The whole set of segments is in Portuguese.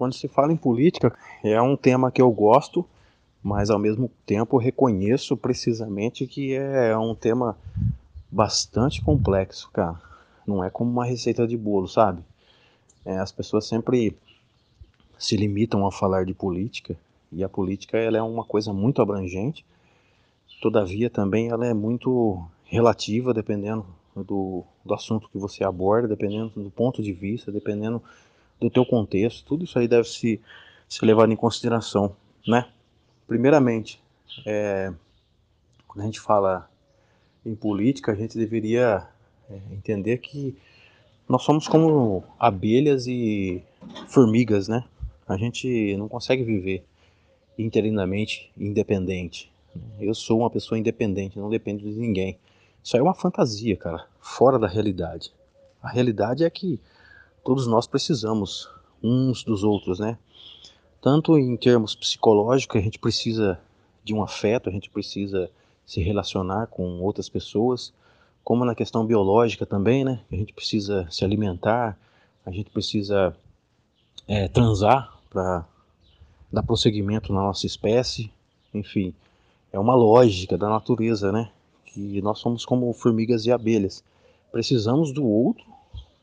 Quando se fala em política, é um tema que eu gosto, mas ao mesmo tempo reconheço precisamente que é um tema bastante complexo, cara. Não é como uma receita de bolo, sabe? É, as pessoas sempre se limitam a falar de política e a política ela é uma coisa muito abrangente. Todavia também ela é muito relativa, dependendo do, do assunto que você aborda, dependendo do ponto de vista, dependendo do teu contexto. Tudo isso aí deve se ser levado em consideração, né? Primeiramente, é, quando a gente fala em política, a gente deveria é, entender que nós somos como abelhas e formigas, né? A gente não consegue viver interinamente independente. Eu sou uma pessoa independente, não dependo de ninguém. Isso é uma fantasia, cara, fora da realidade. A realidade é que todos nós precisamos uns dos outros, né? Tanto em termos psicológicos, a gente precisa de um afeto, a gente precisa se relacionar com outras pessoas, como na questão biológica também, né? A gente precisa se alimentar, a gente precisa é, transar para dar prosseguimento na nossa espécie, enfim, é uma lógica da natureza, né? Que nós somos como formigas e abelhas, precisamos do outro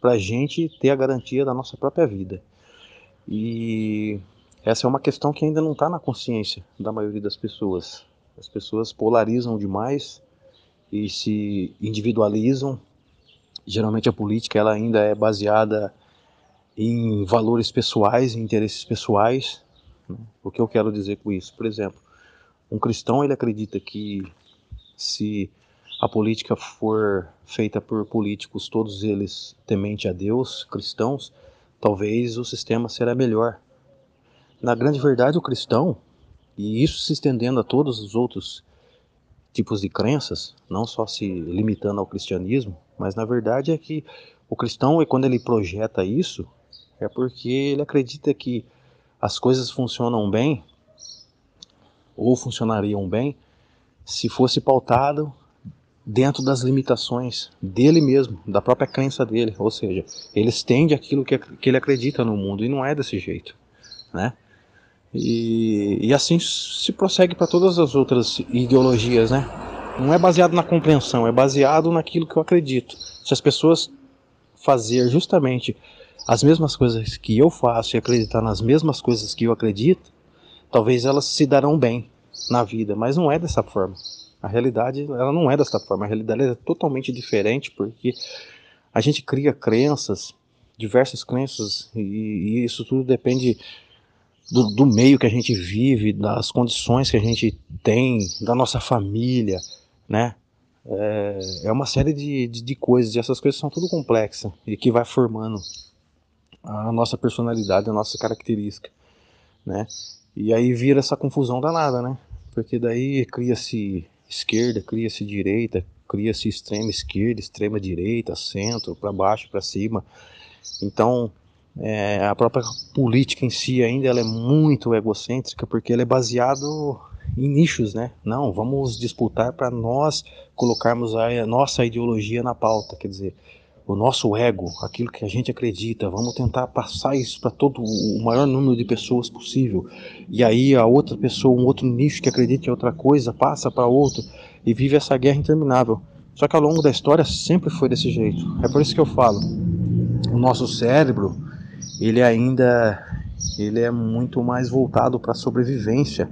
para a gente ter a garantia da nossa própria vida. E essa é uma questão que ainda não está na consciência da maioria das pessoas. As pessoas polarizam demais e se individualizam. Geralmente a política ela ainda é baseada em valores pessoais, em interesses pessoais. Né? O que eu quero dizer com isso? Por exemplo, um cristão ele acredita que se a política for feita por políticos, todos eles temente a Deus, cristãos, talvez o sistema será melhor. Na grande verdade, o cristão, e isso se estendendo a todos os outros tipos de crenças, não só se limitando ao cristianismo, mas na verdade é que o cristão, quando ele projeta isso, é porque ele acredita que as coisas funcionam bem, ou funcionariam bem, se fosse pautado dentro das limitações dele mesmo, da própria crença dele. Ou seja, ele estende aquilo que, que ele acredita no mundo, e não é desse jeito. Né? E, e assim se prossegue para todas as outras ideologias, né? Não é baseado na compreensão, é baseado naquilo que eu acredito. Se as pessoas fazer justamente as mesmas coisas que eu faço e acreditar nas mesmas coisas que eu acredito, talvez elas se darão bem na vida, mas não é dessa forma. A realidade ela não é dessa forma. A realidade é totalmente diferente porque a gente cria crenças, diversas crenças e, e isso tudo depende do, do, meio que a gente vive, das condições que a gente tem, da nossa família, né? É, é uma série de, de, de, coisas, e essas coisas são tudo complexas e que vai formando a nossa personalidade, a nossa característica, né? E aí vira essa confusão danada, né? Porque daí cria-se esquerda, cria-se direita, cria-se extrema esquerda, extrema direita, centro, para baixo, para cima. Então, é, a própria política em si ainda ela é muito egocêntrica porque ela é baseado em nichos, né? Não, vamos disputar para nós colocarmos a, nossa ideologia na pauta, quer dizer, o nosso ego, aquilo que a gente acredita, vamos tentar passar isso para todo o maior número de pessoas possível. E aí a outra pessoa, um outro nicho que acredita em outra coisa, passa para outro e vive essa guerra interminável. Só que ao longo da história sempre foi desse jeito. É por isso que eu falo, o nosso cérebro ele ainda ele é muito mais voltado para a sobrevivência,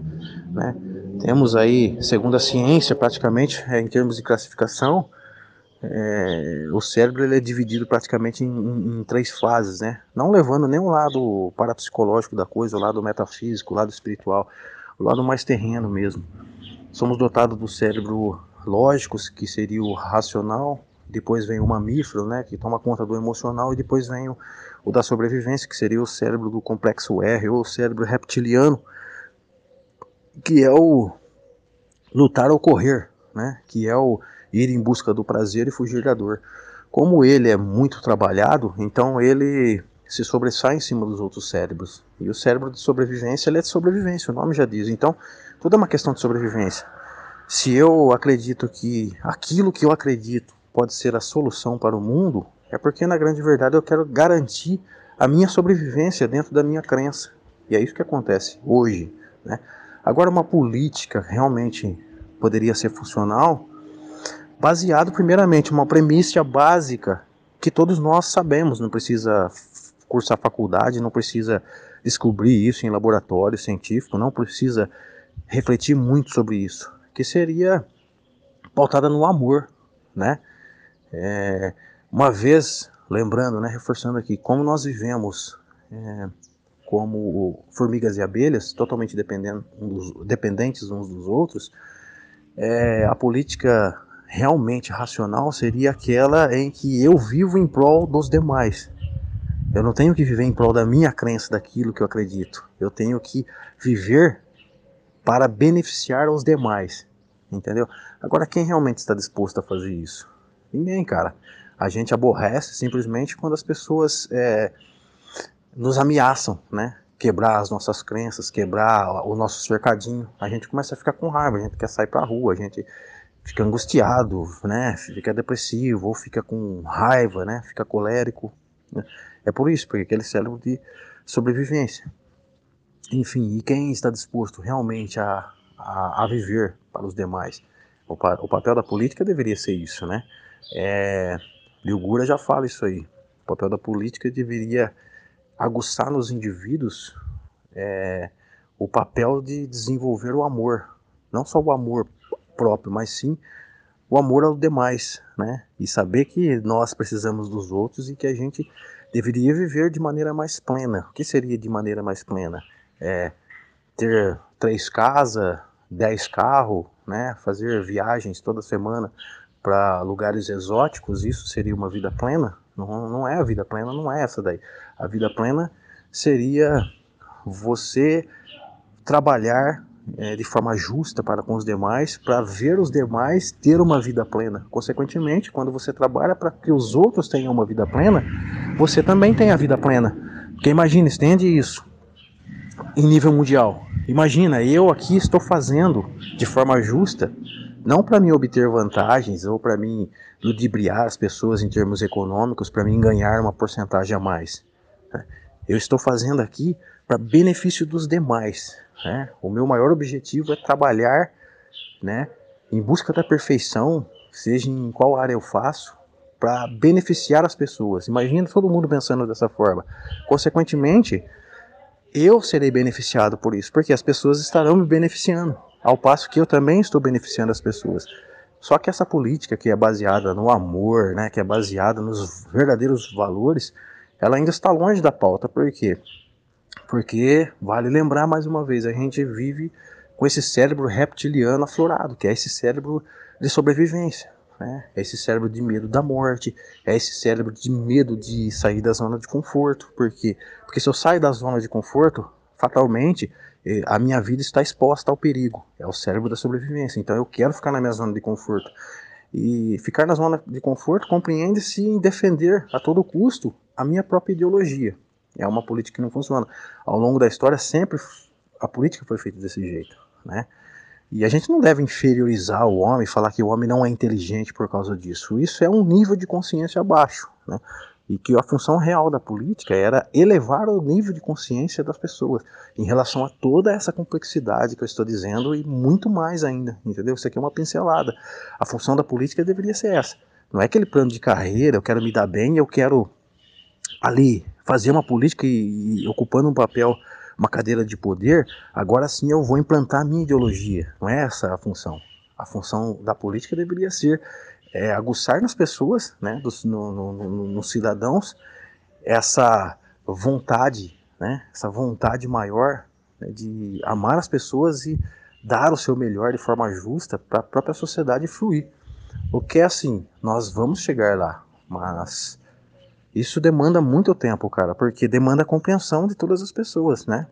né? Temos aí, segundo a ciência, praticamente, é, em termos de classificação, é, o cérebro ele é dividido praticamente em, em, em, três fases, né? Não levando o lado parapsicológico da coisa, o lado metafísico, o lado espiritual, o lado mais terreno mesmo. Somos dotados do cérebro lógico, que seria o racional, depois vem o mamífero, né, que toma conta do emocional, e depois vem o, o da sobrevivência, que seria o cérebro do complexo R, ou o cérebro reptiliano, que é o lutar ou correr, né, que é o ir em busca do prazer e fugir da dor. Como ele é muito trabalhado, então ele se sobressai em cima dos outros cérebros. E o cérebro de sobrevivência, ele é de sobrevivência, o nome já diz. Então, tudo é uma questão de sobrevivência. Se eu acredito que aquilo que eu acredito pode ser a solução para o mundo, é porque na grande verdade eu quero garantir a minha sobrevivência dentro da minha crença. E é isso que acontece hoje. Né? Agora, uma política realmente poderia ser funcional baseado, primeiramente, uma premissa básica que todos nós sabemos, não precisa cursar faculdade, não precisa descobrir isso em laboratório científico, não precisa refletir muito sobre isso, que seria pautada no amor, né? É, uma vez, lembrando, né, reforçando aqui, como nós vivemos é, como formigas e abelhas, totalmente dependentes uns dos outros, é, a política realmente racional seria aquela em que eu vivo em prol dos demais. Eu não tenho que viver em prol da minha crença, daquilo que eu acredito. Eu tenho que viver para beneficiar os demais. Entendeu? Agora, quem realmente está disposto a fazer isso? Ninguém, cara. A gente aborrece simplesmente quando as pessoas é, nos ameaçam, né? Quebrar as nossas crenças, quebrar o nosso cercadinho. A gente começa a ficar com raiva, a gente quer sair pra rua, a gente fica angustiado, né? Fica depressivo, ou fica com raiva, né? Fica colérico. Né? É por isso, porque aquele cérebro de sobrevivência. Enfim, e quem está disposto realmente a, a, a viver para os demais? O, o, papel da política deveria ser isso, né? É, Gura já fala isso aí. O papel da política deveria aguçar nos indivíduos é, o papel de desenvolver o amor. Não só o amor próprio, mas sim o amor aos demais, né? E saber que nós precisamos dos outros e que a gente deveria viver de maneira mais plena. O que seria de maneira mais plena? É, ter três casas, dez carros, né? Fazer viagens toda semana para lugares exóticos, isso seria uma vida plena? Não, não é a vida plena, não é essa daí. A vida plena seria você trabalhar é, de forma justa para com os demais, para ver os demais ter uma vida plena. Consequentemente, quando você trabalha para que os outros tenham uma vida plena, você também tem a vida plena. Porque imagina, estende isso em nível mundial. Imagina, eu aqui estou fazendo de forma justa, não para me obter vantagens ou para mim ludibriar as pessoas em termos econômicos, para mim ganhar uma porcentagem a mais. Eu estou fazendo aqui para benefício dos demais. Né? O meu maior objetivo é trabalhar né, em busca da perfeição, seja em qual área eu faço, para beneficiar as pessoas. Imagina todo mundo pensando dessa forma. Consequentemente, eu serei beneficiado por isso, porque as pessoas estarão me beneficiando, ao passo que eu também estou beneficiando as pessoas. Só que essa política que é baseada no amor, né, que é baseada nos verdadeiros valores, ela ainda está longe da pauta. Por quê? Porque, vale lembrar mais uma vez, a gente vive com esse cérebro reptiliano aflorado, que é esse cérebro de sobrevivência. Né? É esse cérebro de medo da morte, é esse cérebro de medo de sair da zona de conforto. Por quê? Porque se eu saio da zona de conforto, fatalmente eh, a minha vida está exposta ao perigo. É o cérebro da sobrevivência. Então eu quero ficar na minha zona de conforto. E ficar na zona de conforto compreende-se em defender a todo custo a minha própria ideologia. É uma política que não funciona. Ao longo da história, sempre a política foi feita desse jeito, né? E a gente não deve inferiorizar o homem, falar que o homem não é inteligente por causa disso. Isso é um nível de consciência abaixo, né? E que a função real da política era elevar o nível de consciência das pessoas em relação a toda essa complexidade que eu estou dizendo e muito mais ainda, entendeu? Isso aqui é uma pincelada. A função da política deveria ser essa. Não é aquele plano de carreira, eu quero me dar bem, eu quero ali fazer uma política e, e, ocupando um papel, uma cadeira de poder, agora sim eu vou implantar a minha ideologia. Não é essa a função. A função da política deveria ser é, aguçar nas pessoas, né, dos, no, no, no, nos cidadãos, essa vontade, né, essa vontade maior né, de amar as pessoas e dar o seu melhor de forma justa para a própria sociedade fluir. O que é assim, nós vamos chegar lá, mas isso demanda muito tempo, cara, porque demanda a compreensão de todas as pessoas, né?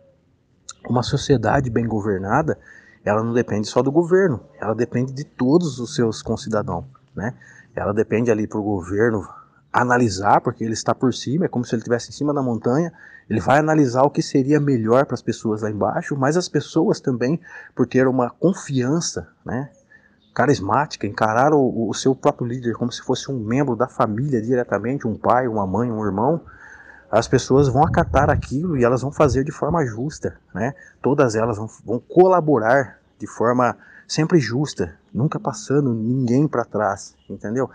Uma sociedade bem governada, ela não depende só do governo, ela depende de todos os seus concidadãos, né? Ela depende ali para o governo analisar, porque ele está por cima, é como se ele estivesse em cima da montanha, ele vai analisar o que seria melhor para as pessoas lá embaixo, mas as pessoas também, por ter uma confiança, né? Carismática, encarar o, o, seu próprio líder como se fosse um membro da família diretamente, um pai, uma mãe, um irmão, as pessoas vão acatar aquilo e elas vão fazer de forma justa, né? Todas elas vão, vão colaborar de forma sempre justa, nunca passando ninguém para trás, entendeu?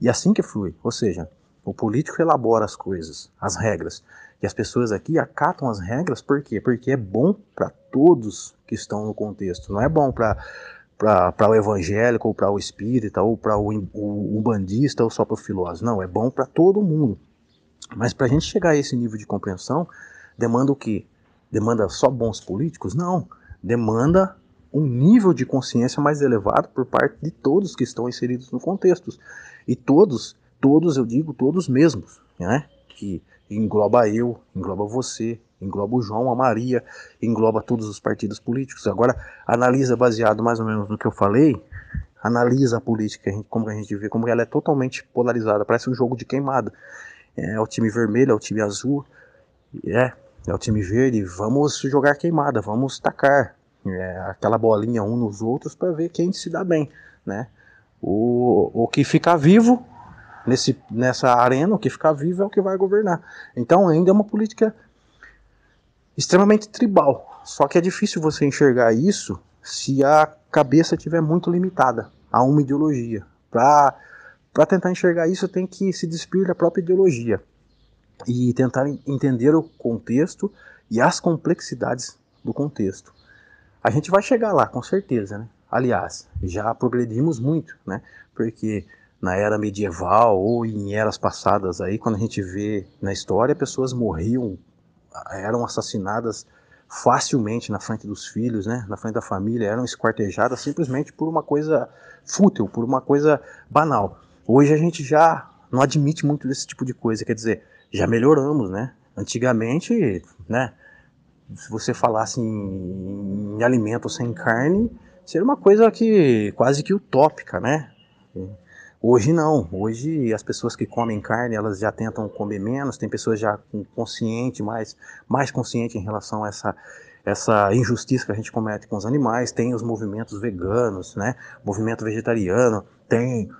E assim que flui, ou seja, o político elabora as coisas, as regras, e as pessoas aqui acatam as regras por quê? Porque é bom para todos que estão no contexto, não é bom para para o evangélico, ou para o espírita, ou para o, o, o bandista, ou só para o filósofo. Não, é bom para todo mundo. Mas para a gente chegar a esse nível de compreensão, demanda o quê? Demanda só bons políticos? Não. Demanda um nível de consciência mais elevado por parte de todos que estão inseridos no contexto. E todos, todos eu digo todos mesmos, né? Que engloba eu, engloba você, engloba o João, a Maria, engloba todos os partidos políticos. Agora, analisa baseado mais ou menos no que eu falei, analisa a política, como a gente vê, como ela é totalmente polarizada, parece um jogo de queimada. É o time vermelho, é o time azul, é, é o time verde, vamos jogar queimada, vamos tacar é, aquela bolinha um nos outros para ver quem se dá bem, né? O, o que ficar vivo nesse, nessa arena, o que ficar vivo é o que vai governar. Então ainda é uma política extremamente tribal. Só que é difícil você enxergar isso se a cabeça estiver muito limitada a uma ideologia. Para tentar enxergar isso, tem que se despir da própria ideologia e tentar entender o contexto e as complexidades do contexto. A gente vai chegar lá, com certeza, né? Aliás, já progredimos muito, né? Porque na era medieval ou em eras passadas aí, quando a gente vê na história, pessoas morriam, eram assassinadas facilmente na frente dos filhos, né, na frente da família, eram esquartejadas simplesmente por uma coisa fútil, por uma coisa banal. Hoje a gente já não admite muito desse tipo de coisa, quer dizer, já melhoramos, né? Antigamente, né, se você falasse em, em alimento sem carne, seria uma coisa que quase que utópica, né? Hoje não, hoje as pessoas que comem carne, elas já tentam comer menos, tem pessoas já consciente, mais, mais consciente em relação a essa, essa injustiça que a gente comete com os animais, tem os movimentos veganos, né, movimento vegetariano, tem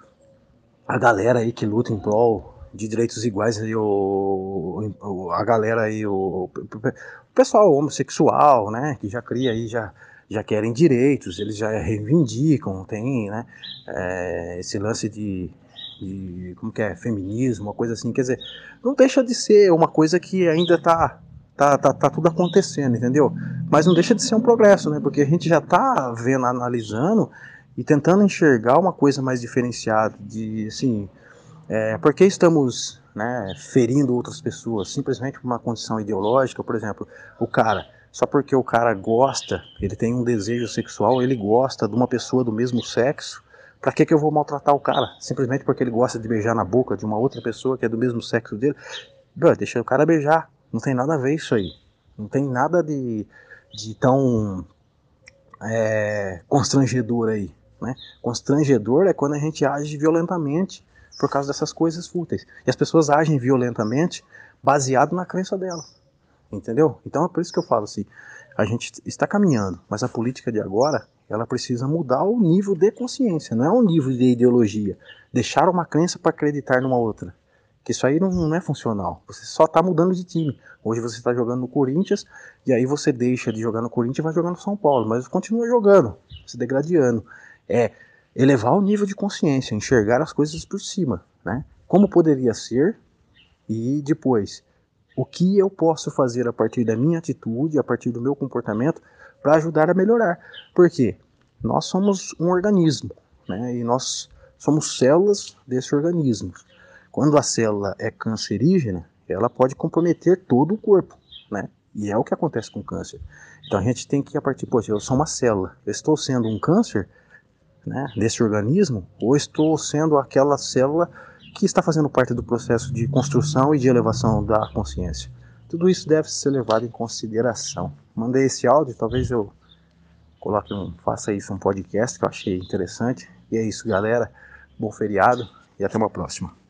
a galera aí que luta em prol de direitos iguais aí o, a galera aí o, o pessoal homossexual, né, que já cria aí já já querem direitos, eles já reivindicam, tem né, é, esse lance de, de, como que é, feminismo, uma coisa assim, quer dizer, não deixa de ser uma coisa que ainda está tá, tá, tá tudo acontecendo, entendeu? Mas não deixa de ser um progresso, né, porque a gente já está vendo, analisando e tentando enxergar uma coisa mais diferenciada, de, assim, é, por que estamos né, ferindo outras pessoas, simplesmente por uma condição ideológica, por exemplo, o cara só porque o cara gosta, ele tem um desejo sexual, ele gosta de uma pessoa do mesmo sexo, para que, que eu vou maltratar o cara? Simplesmente porque ele gosta de beijar na boca de uma outra pessoa que é do mesmo sexo dele? Bro, deixa o cara beijar. Não tem nada a ver isso aí. Não tem nada de, de tão é, constrangedor aí. Né? Constrangedor é quando a gente age violentamente por causa dessas coisas fúteis. E as pessoas agem violentamente baseado na crença delas. Entendeu? Então é por isso que eu falo assim, a gente está caminhando, mas a política de agora, ela precisa mudar o nível de consciência, não é um nível de ideologia. Deixar uma crença para acreditar numa outra. Que isso aí não, não é funcional. Você só está mudando de time. Hoje você está jogando no Corinthians, e aí você deixa de jogar no Corinthians e vai jogar no São Paulo, mas continua jogando, se degradando. É elevar o nível de consciência, enxergar as coisas por cima, né? Como poderia ser, e depois o que eu posso fazer a partir da minha atitude, a partir do meu comportamento, para ajudar a melhorar. Porque nós somos um organismo, né? E nós somos células desse organismo. Quando a célula é cancerígena, ela pode comprometer todo o corpo, né? E é o que acontece com o câncer. Então a gente tem que, a partir, poxa, eu sou uma célula, eu estou sendo um câncer, né, desse organismo, ou estou sendo aquela célula que está fazendo parte do processo de construção e de elevação da consciência. Tudo isso deve ser levado em consideração. Mandei esse áudio, talvez eu coloque um, faça isso um podcast que eu achei interessante. E é isso, galera. Bom feriado e até uma próxima.